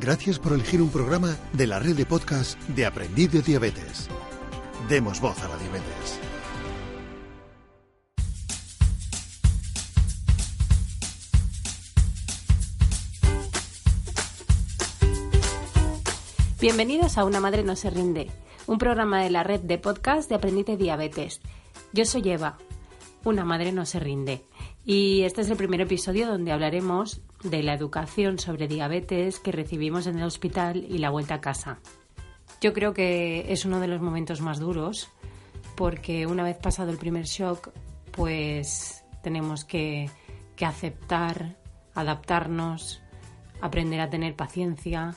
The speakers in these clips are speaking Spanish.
Gracias por elegir un programa de la red de podcast de Aprendiz de Diabetes. Demos voz a la diabetes. Bienvenidos a Una Madre No Se Rinde, un programa de la red de podcast de Aprendiz de Diabetes. Yo soy Eva, Una Madre No Se Rinde, y este es el primer episodio donde hablaremos de la educación sobre diabetes que recibimos en el hospital y la vuelta a casa. Yo creo que es uno de los momentos más duros porque una vez pasado el primer shock, pues tenemos que, aceptar, adaptarnos, aprender a tener paciencia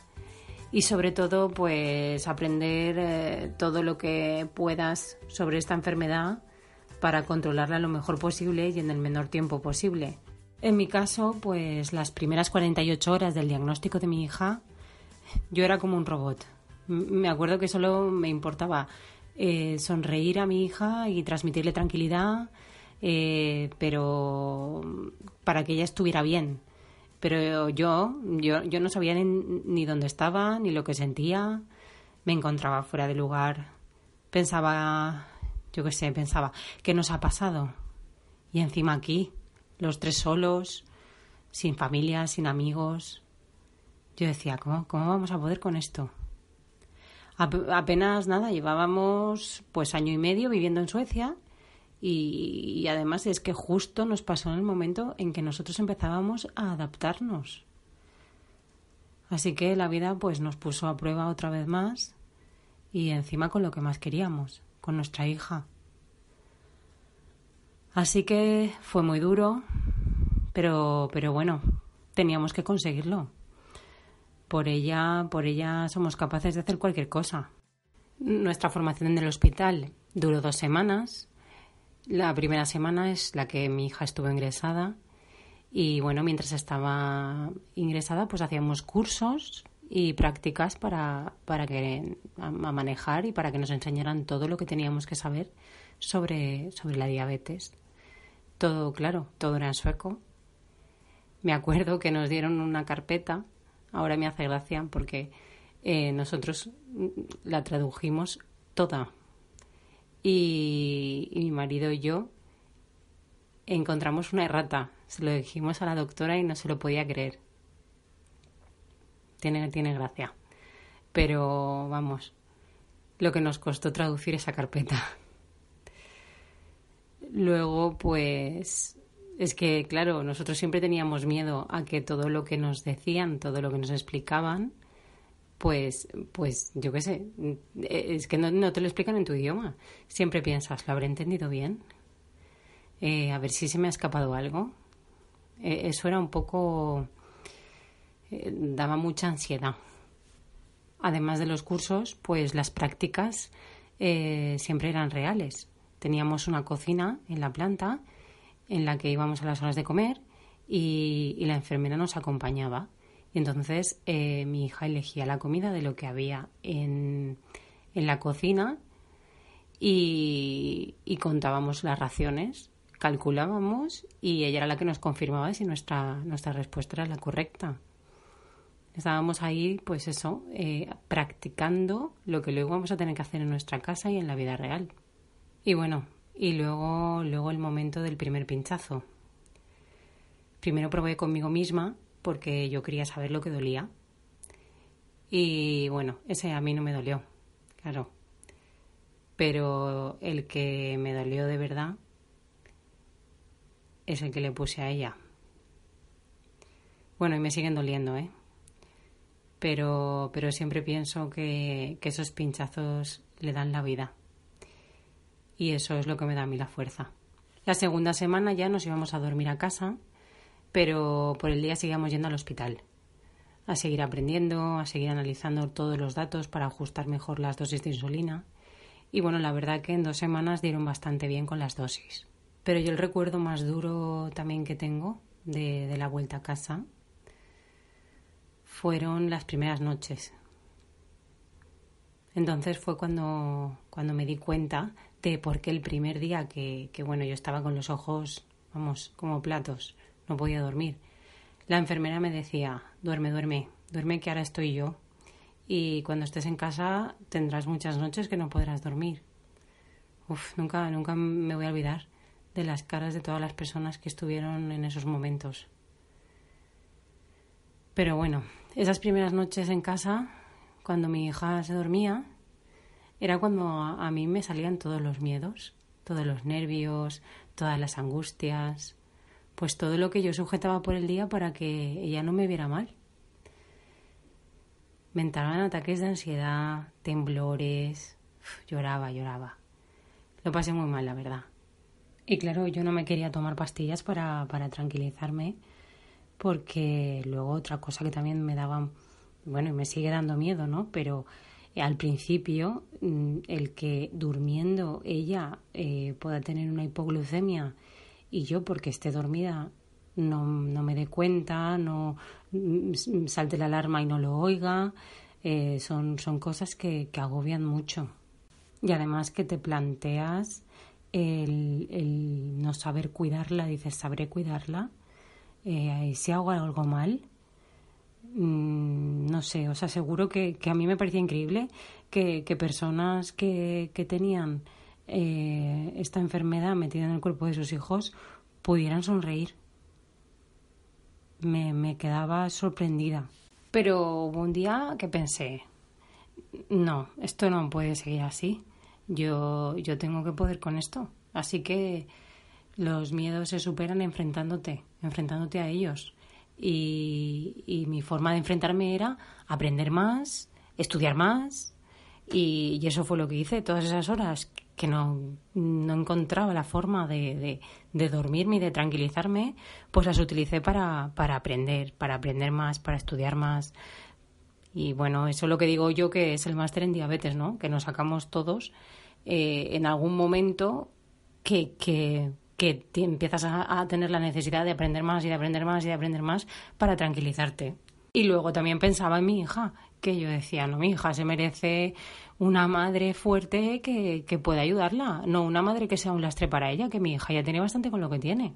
y sobre todo pues aprender eh, todo lo que puedas sobre esta enfermedad para controlarla lo mejor posible y en el menor tiempo posible. En mi caso, pues las primeras 48 horas del diagnóstico de mi hija, yo era como un robot. Me acuerdo que solo me importaba eh, sonreír a mi hija y transmitirle tranquilidad, eh, pero para que ella estuviera bien pero yo, yo, yo no sabía ni, ni dónde estaba, ni lo que sentía. Me encontraba fuera de lugar. Pensaba, yo qué sé, pensaba, ¿qué nos ha pasado? Y encima aquí, los tres solos, sin familia, sin amigos. Yo decía, ¿cómo, cómo vamos a poder con esto? apenas nada, llevábamos pues año y medio viviendo en Suecia y, además es que justo nos pasó en el momento en que nosotros empezábamos a adaptarnos. Así que la vida pues nos puso a prueba otra vez más y encima con lo que más queríamos, con nuestra hija. Así que fue muy duro, pero, pero bueno, teníamos que conseguirlo. Por ella, por ella somos capaces de hacer cualquier cosa. Nuestra formación en el hospital duró dos semanas la primera semana es la que mi hija estuvo ingresada y bueno, mientras estaba ingresada pues hacíamos cursos y prácticas para, para que a, manejar y para que nos enseñaran todo lo que teníamos que saber sobre, sobre la diabetes. Todo, claro, todo era en sueco. Me acuerdo que nos dieron una carpeta, ahora me hace gracia porque eh, nosotros la tradujimos toda y, mi marido y yo encontramos una errata. Se lo dijimos a la doctora y no se lo podía creer. Tiene, tiene gracia. Pero vamos, lo que nos costó traducir esa carpeta. Luego, pues, es que, claro, nosotros siempre teníamos miedo a que todo lo que nos decían, todo lo que nos explicaban, pues, pues yo qué sé, es que no, te lo explican en tu idioma. Siempre piensas, ¿lo habré entendido bien? Eh, a ver si se me ha escapado algo. Eh, eso era un poco... Eh, daba mucha ansiedad. Además de los cursos, pues las prácticas siempre eran reales. Teníamos una cocina en la planta en la que íbamos a las horas de comer y la enfermera nos acompañaba y entonces eh, mi hija elegía la comida de lo que había en, la cocina y, contábamos las raciones, calculábamos y ella era la que nos confirmaba si nuestra, nuestra respuesta era la correcta. Estábamos ahí, pues eso, eh, practicando lo que luego vamos a tener que hacer en nuestra casa y en la vida real. Y bueno, y luego, luego el momento del primer pinchazo. Primero probé conmigo misma porque yo quería saber lo que dolía. Y bueno, ese a mí no me dolió, claro. Pero el que me dolió de verdad es el que le puse a ella. Bueno, y me siguen doliendo, ¿eh? Pero, pero siempre pienso que, esos pinchazos le dan la vida. Y eso es lo que me da a mí la fuerza. La segunda semana ya nos íbamos a dormir a casa pero por el día seguíamos yendo al hospital. a seguir aprendiendo, a seguir analizando todos los datos para ajustar mejor las dosis de insulina. Y bueno, la verdad que en dos semanas dieron bastante bien con las dosis. Pero yo el recuerdo más duro también que tengo de la vuelta a casa fueron las primeras noches. Entonces fue cuando, cuando me di cuenta de por qué el primer día que, que, bueno, yo estaba con los ojos, vamos, como platos, no podía dormir. La enfermera me decía, duerme, duerme, duerme que ahora estoy yo. Y cuando estés en casa tendrás muchas noches que no podrás dormir. Uf, nunca, nunca me voy a olvidar de las caras de todas las personas que estuvieron en esos momentos. Pero bueno, esas primeras noches en casa, cuando mi hija se dormía, era cuando a, mí me salían todos los miedos, todos los nervios, todas las angustias, pues todo lo que yo sujetaba por el día para que ella no me viera mal. Me entraban ataques de ansiedad, temblores, lloraba, lloraba. Lo pasé muy mal, la verdad. Y claro, yo no me quería tomar pastillas para, para tranquilizarme, porque luego otra cosa que también me daba, bueno, y me sigue dando miedo, ¿no? Pero eh, al principio, mm, el que durmiendo ella eh, pueda tener una hipoglucemia y yo, porque esté dormida, no, no me dé cuenta, no mm, salte la alarma y no lo oiga, eh, son, son cosas que, que agobian mucho. Y además que te planteas el, el no saber cuidarla, dices, sabré cuidarla eh, si hago algo mal, mm, no sé, os aseguro que, a mí me parecía increíble que, personas que, que tenían eh, esta enfermedad metida en el cuerpo de sus hijos pudieran sonreír. Me, me quedaba sorprendida. Pero hubo un día que pensé, no, esto no puede seguir así. Yo, yo tengo que poder con esto. Así que los miedos se superan enfrentándote, enfrentándote a ellos. Y, mi forma de enfrentarme era aprender más, estudiar más, y, eso fue lo que hice todas esas horas que no, no encontraba la forma de, de, de, dormirme y de tranquilizarme, pues las utilicé para, para aprender, para aprender más, para estudiar más. Y bueno, eso es lo que digo yo que es el máster en diabetes, ¿no? Que nos sacamos todos eh, en algún momento que, que que empiezas a, tener la necesidad de aprender más y de aprender más y de aprender más para tranquilizarte. Y luego también pensaba en mi hija, que yo decía, no, mi hija se merece una madre fuerte que, que pueda ayudarla, no una madre que sea un lastre para ella, que mi hija ya tiene bastante con lo que tiene.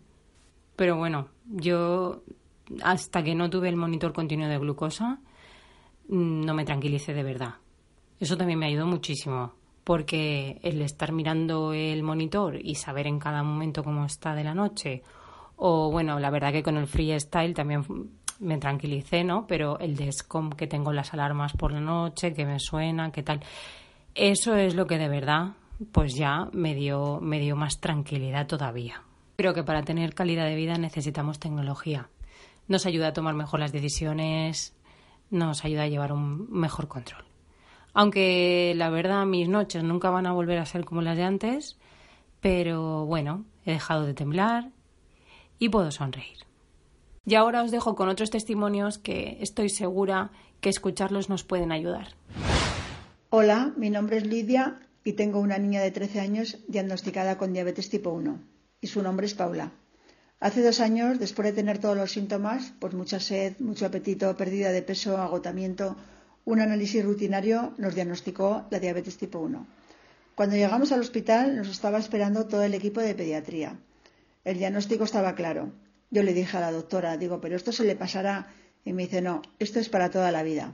Pero bueno, yo hasta que no tuve el monitor continuo de glucosa, no me tranquilicé de verdad. Eso también me ayudó muchísimo porque el estar mirando el monitor y saber en cada momento cómo está de la noche, o bueno, la verdad que con el freestyle también me tranquilicé, ¿no? Pero el descom que tengo las alarmas por la noche, que me suenan, qué tal, eso es lo que de verdad, pues ya me dio, me dio más tranquilidad todavía. Creo que para tener calidad de vida necesitamos tecnología. Nos ayuda a tomar mejor las decisiones, nos ayuda a llevar un mejor control. Aunque la verdad mis noches nunca van a volver a ser como las de antes, pero bueno, he dejado de temblar y puedo sonreír. Y ahora os dejo con otros testimonios que estoy segura que escucharlos nos pueden ayudar. Hola, mi nombre es Lidia y tengo una niña de 13 años diagnosticada con diabetes tipo 1 y su nombre es Paula. Hace dos años, después de tener todos los síntomas, pues mucha sed, mucho apetito, pérdida de peso, agotamiento, un análisis rutinario nos diagnosticó la diabetes tipo 1. Cuando llegamos al hospital nos estaba esperando todo el equipo de pediatría. El diagnóstico estaba claro. Yo le dije a la doctora, digo, pero esto se le pasará. Y me dice, no, esto es para toda la vida.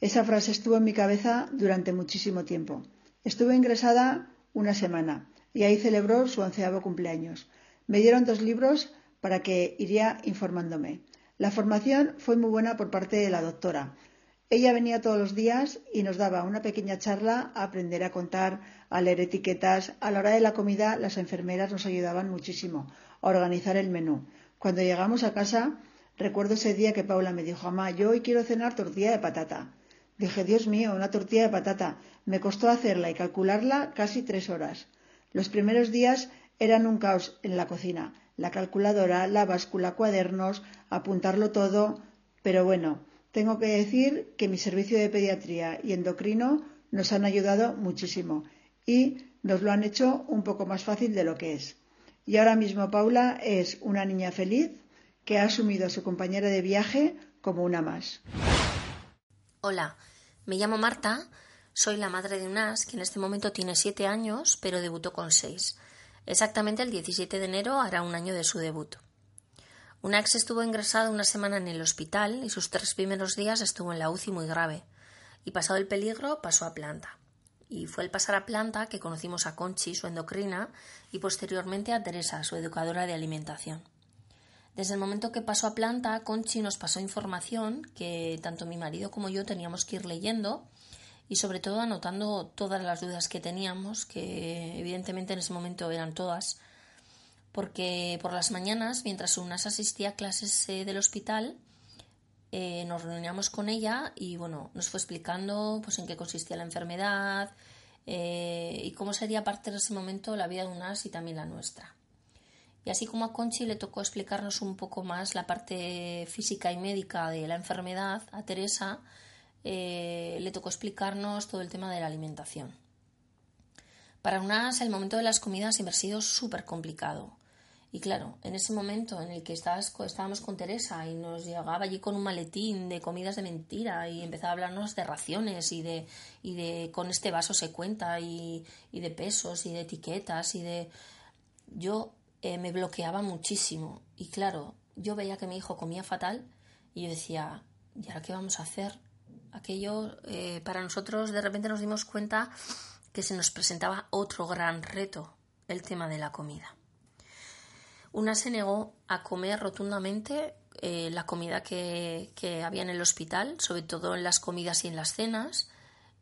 Esa frase estuvo en mi cabeza durante muchísimo tiempo. Estuve ingresada una semana y ahí celebró su onceavo cumpleaños. Me dieron dos libros para que iría informándome. La formación fue muy buena por parte de la doctora. Ella venía todos los días y nos daba una pequeña charla a aprender a contar, a leer etiquetas. A la hora de la comida, las enfermeras nos ayudaban muchísimo a organizar el menú. Cuando llegamos a casa, recuerdo ese día que Paula me dijo, mamá, yo hoy quiero cenar tortilla de patata. Dije, Dios mío, una tortilla de patata. Me costó hacerla y calcularla casi tres horas. Los primeros días eran un caos en la cocina. La calculadora, la báscula, cuadernos, apuntarlo todo. Pero bueno, Tengo que decir que mi servicio de pediatría y endocrino nos han ayudado muchísimo y nos lo han hecho un poco más fácil de lo que es. Y ahora mismo Paula es una niña feliz que ha asumido a su compañera de viaje como una más. Hola, me llamo Marta, soy la madre de Unas, que en este momento tiene siete años, pero debutó con seis. Exactamente el 17 de enero hará un año de su debut. Unax estuvo ingresada una semana en el hospital y sus tres primeros días estuvo en la UCI muy grave. Y pasado el peligro, pasó a planta. Y fue el pasar a planta que conocimos a Conchi, su endocrina, y posteriormente a Teresa, su educadora de alimentación. Desde el momento que pasó a planta, Conchi nos pasó información que tanto mi marido como yo teníamos que ir leyendo y sobre todo anotando todas las dudas que teníamos, que evidentemente en ese momento eran todas, porque por las mañanas, mientras Unas asistía a clases eh, del hospital, eh, nos reuníamos con ella y bueno, nos fue explicando pues en qué consistía la enfermedad eh, y cómo sería a partir de ese momento la vida de Unas y también la nuestra. Y así como a Conchi le tocó explicarnos un poco más la parte física y médica de la enfermedad, a Teresa le tocó explicarnos todo el tema de la alimentación. Para unas el momento de las comidas siempre ha sido súper complicado. Y claro, en ese momento en el que estábamos con Teresa y nos llegaba allí con un maletín de comidas de mentira y empezaba a hablarnos de raciones y de, y de con este vaso se cuenta y, y de pesos y de etiquetas y de... Yo eh, me bloqueaba muchísimo y claro, yo veía que mi hijo comía fatal y yo decía, ¿y ahora qué vamos a hacer? aquello eh, para nosotros de repente nos dimos cuenta que se nos presentaba otro gran reto, el tema de la comida. Una se negó a comer rotundamente eh, la comida que, había en el hospital, sobre todo en las comidas y en las cenas.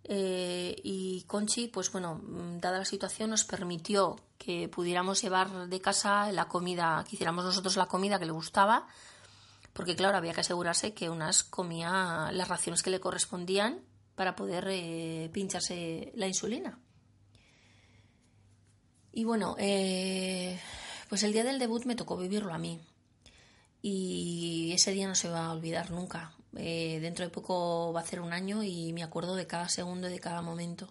Eh, y Conchi, pues bueno, dada la situación, nos permitió que pudiéramos llevar de casa la comida, que hiciéramos nosotros la comida que le gustaba, porque claro, había que asegurarse que unas comía las raciones que le correspondían para poder eh, pincharse la insulina. Y bueno, eh, pues el día del debut me tocó vivirlo a mí. Y ese día no se va a olvidar nunca. Eh, dentro de poco va a ser un año y me acuerdo de cada segundo y de cada momento.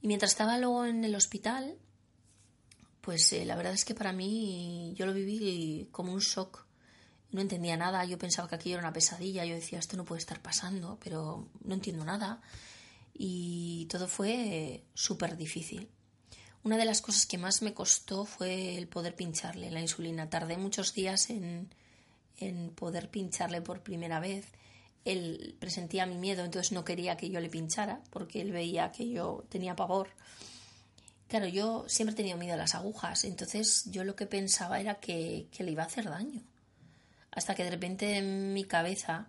Y mientras estaba luego en el hospital, pues la verdad es que para mí yo lo viví como un shock no entendía nada, yo pensaba que aquello era una pesadilla, yo decía, esto no puede estar pasando, pero no entiendo nada. Y todo fue súper difícil. Una de las cosas que más me costó fue el poder pincharle la insulina. Tardé muchos días en, en poder pincharle por primera vez. Él presentía mi miedo, entonces no quería que yo le pinchara porque él veía que yo tenía pavor. Claro, yo siempre he tenido miedo a las agujas, entonces yo lo que pensaba era que, que le iba a hacer daño hasta que de repente en mi cabeza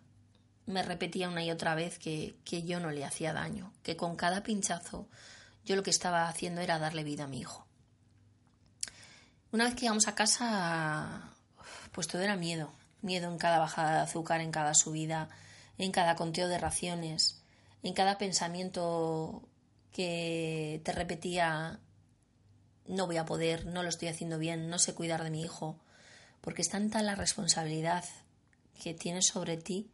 me repetía una y otra vez que, yo no le hacía daño, que con cada pinchazo yo lo que estaba haciendo era darle vida a mi hijo. Una vez que llegamos a casa, pues todo era miedo, miedo en cada bajada de azúcar, en cada subida, en cada conteo de raciones, en cada pensamiento que te repetía no voy a poder, no lo estoy haciendo bien, no sé cuidar de mi hijo, porque es tanta la responsabilidad que tienes sobre ti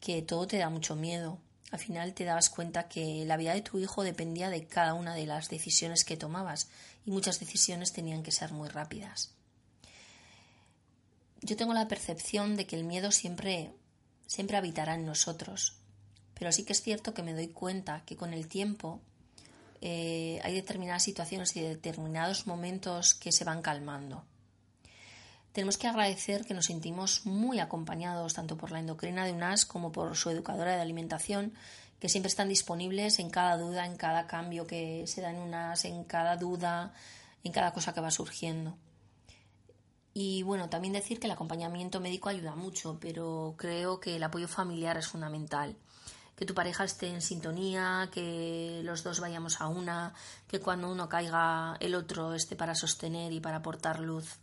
que todo te da mucho miedo. Al final te dabas cuenta que la vida de tu hijo dependía de cada una de las decisiones que tomabas y muchas decisiones tenían que ser muy rápidas. Yo tengo la percepción de que el miedo siempre siempre habitará en nosotros, pero sí que es cierto que me doy cuenta que con el tiempo eh, hay determinadas situaciones y determinados momentos que se van calmando tenemos que agradecer que nos sentimos muy acompañados tanto por la endocrina de UNAS como por su educadora de alimentación, que siempre están disponibles en cada duda, en cada cambio que se da en UNAS, en cada duda, en cada cosa que va surgiendo. Y bueno, también decir que el acompañamiento médico ayuda mucho, pero creo que el apoyo familiar es fundamental. Que tu pareja esté en sintonía, que los dos vayamos a una, que cuando uno caiga el otro esté para sostener y para aportar luz.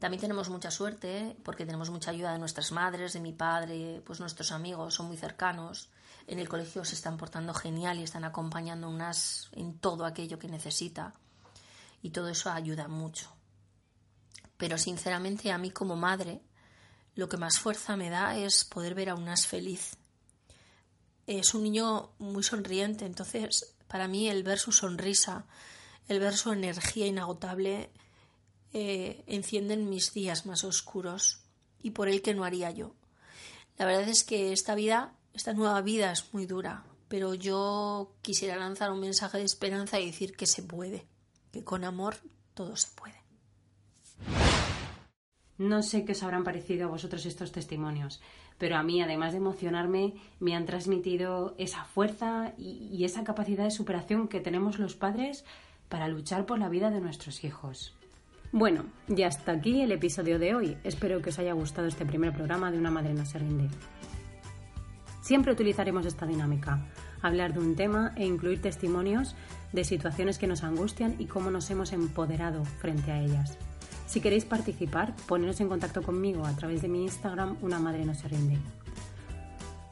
También tenemos mucha suerte porque tenemos mucha ayuda de nuestras madres, de mi padre, pues nuestros amigos son muy cercanos. En el colegio se están portando genial y están acompañando unas en todo aquello que necesita. Y todo eso ayuda mucho. Pero sinceramente a mí como madre, lo que más fuerza me da es poder ver a Unas feliz. Es un niño muy sonriente, entonces para mí el ver su sonrisa, el ver su energía inagotable, eh, encienden mis días más oscuros y por él que no haría yo. La verdad es que esta vida, esta nueva vida es muy dura, pero yo quisiera lanzar un mensaje de esperanza y decir que se puede, que con amor todo se puede. No sé qué os habrán parecido a vosotros estos testimonios, pero a mí, además de emocionarme, me han transmitido esa fuerza y, esa capacidad de superación que tenemos los padres para luchar por la vida de nuestros hijos. Bueno, ya hasta aquí el episodio de hoy. Espero que os haya gustado este primer programa de Una Madre no se rinde. Siempre utilizaremos esta dinámica, hablar de un tema e incluir testimonios de situaciones que nos angustian y cómo nos hemos empoderado frente a ellas. Si queréis participar, poneros en contacto conmigo a través de mi Instagram, Una Madre no se rinde.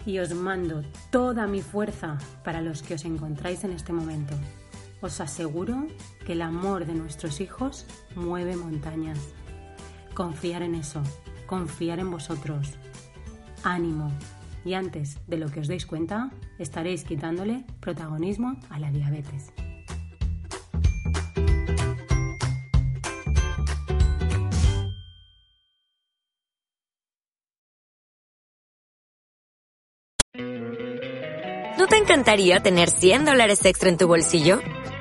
Y os mando toda mi fuerza para los que os encontráis en este momento. Os aseguro que el amor de nuestros hijos mueve montañas. Confiar en eso, confiar en vosotros. Ánimo. Y antes de lo que os deis cuenta, estaréis quitándole protagonismo a la diabetes. ¿No te encantaría tener 100 dólares extra en tu bolsillo?